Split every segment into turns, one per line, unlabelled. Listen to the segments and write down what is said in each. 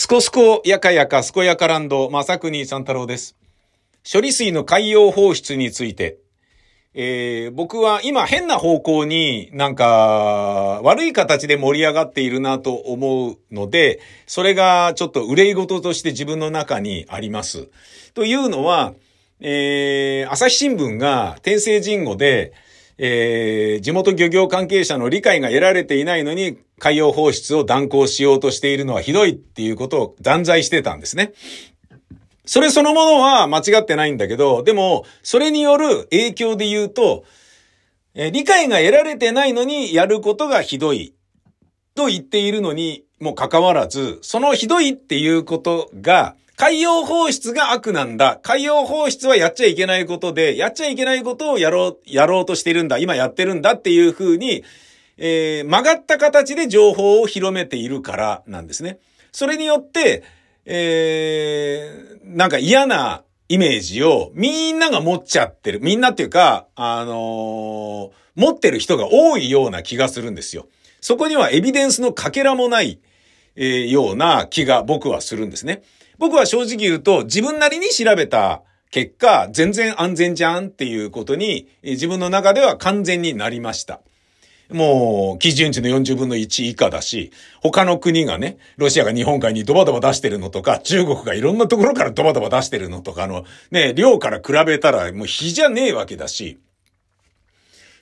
すこすこやかやかすこやかランド、まさくに三太郎です。処理水の海洋放出について、えー、僕は今変な方向になんか悪い形で盛り上がっているなと思うので、それがちょっと憂い事として自分の中にあります。というのは、えー、朝日新聞が天聖人語で、えー、地元漁業関係者の理解が得られていないのに海洋放出を断行しようとしているのはひどいっていうことを断罪してたんですね。それそのものは間違ってないんだけど、でも、それによる影響で言うと、えー理解が得られてないのにやることがひどいと言っているのにもかかわらず、そのひどいっていうことが、海洋放出が悪なんだ。海洋放出はやっちゃいけないことで、やっちゃいけないことをやろう、やろうとしているんだ。今やってるんだっていうふうに、えー曲がった形で情報を広めているからなんですね。それによって、えーなんか嫌なイメージをみんなが持っちゃってる。みんなっていうか、あのー持ってる人が多いような気がするんですよ。そこにはエビデンスのかけらもない、えーような気が僕はするんですね。僕は正直言うと自分なりに調べた結果、全然安全じゃんっていうことに、自分の中では完全になりました。もう、基準値の40分の1以下だし、他の国がね、ロシアが日本海にドバドバ出してるのとか、中国がいろんなところからドバドバ出してるのとかの、ね、量から比べたらもう比じゃねえわけだし、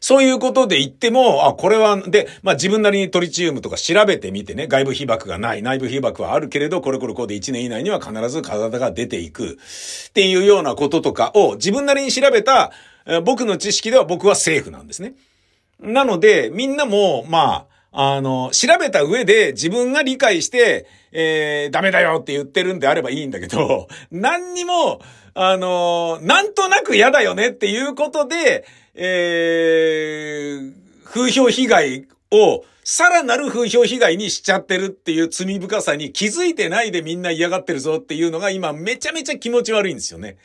そういうことで言っても、あ、これは、で、まあ自分なりにトリチウムとか調べてみてね、外部被曝がない、内部被曝はあるけれど、これこれこうで1年以内には必ず体が出ていく。っていうようなこととかを自分なりに調べた、僕の知識では僕はセーフなんですね。なので、みんなも、まあ、あの、調べた上で自分が理解して、えー、ダメだよって言ってるんであればいいんだけど、何にも、あの、なんとなく嫌だよねっていうことで、えー、風評被害を、さらなる風評被害にしちゃってるっていう罪深さに気づいてないでみんな嫌がってるぞっていうのが今めちゃめちゃ気持ち悪いんですよね。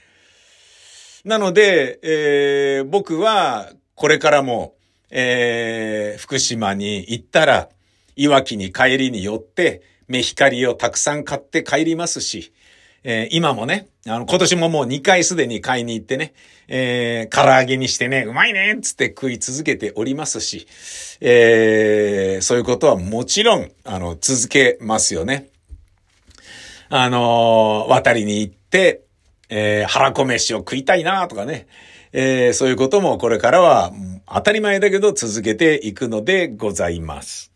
なので、えー僕はこれからも、えー福島に行ったら、いわきに帰りに寄って、目光をたくさん買って帰りますし、えー今もね、あの、今年ももう2回すでに買いに行ってね、えー唐揚げにしてね、うまいねっつって食い続けておりますし、えーそういうことはもちろん、あの、続けますよね。あのー渡りに行って、えー腹こ飯を食いたいなとかね、えーそういうこともこれからは当たり前だけど続けていくのでございます。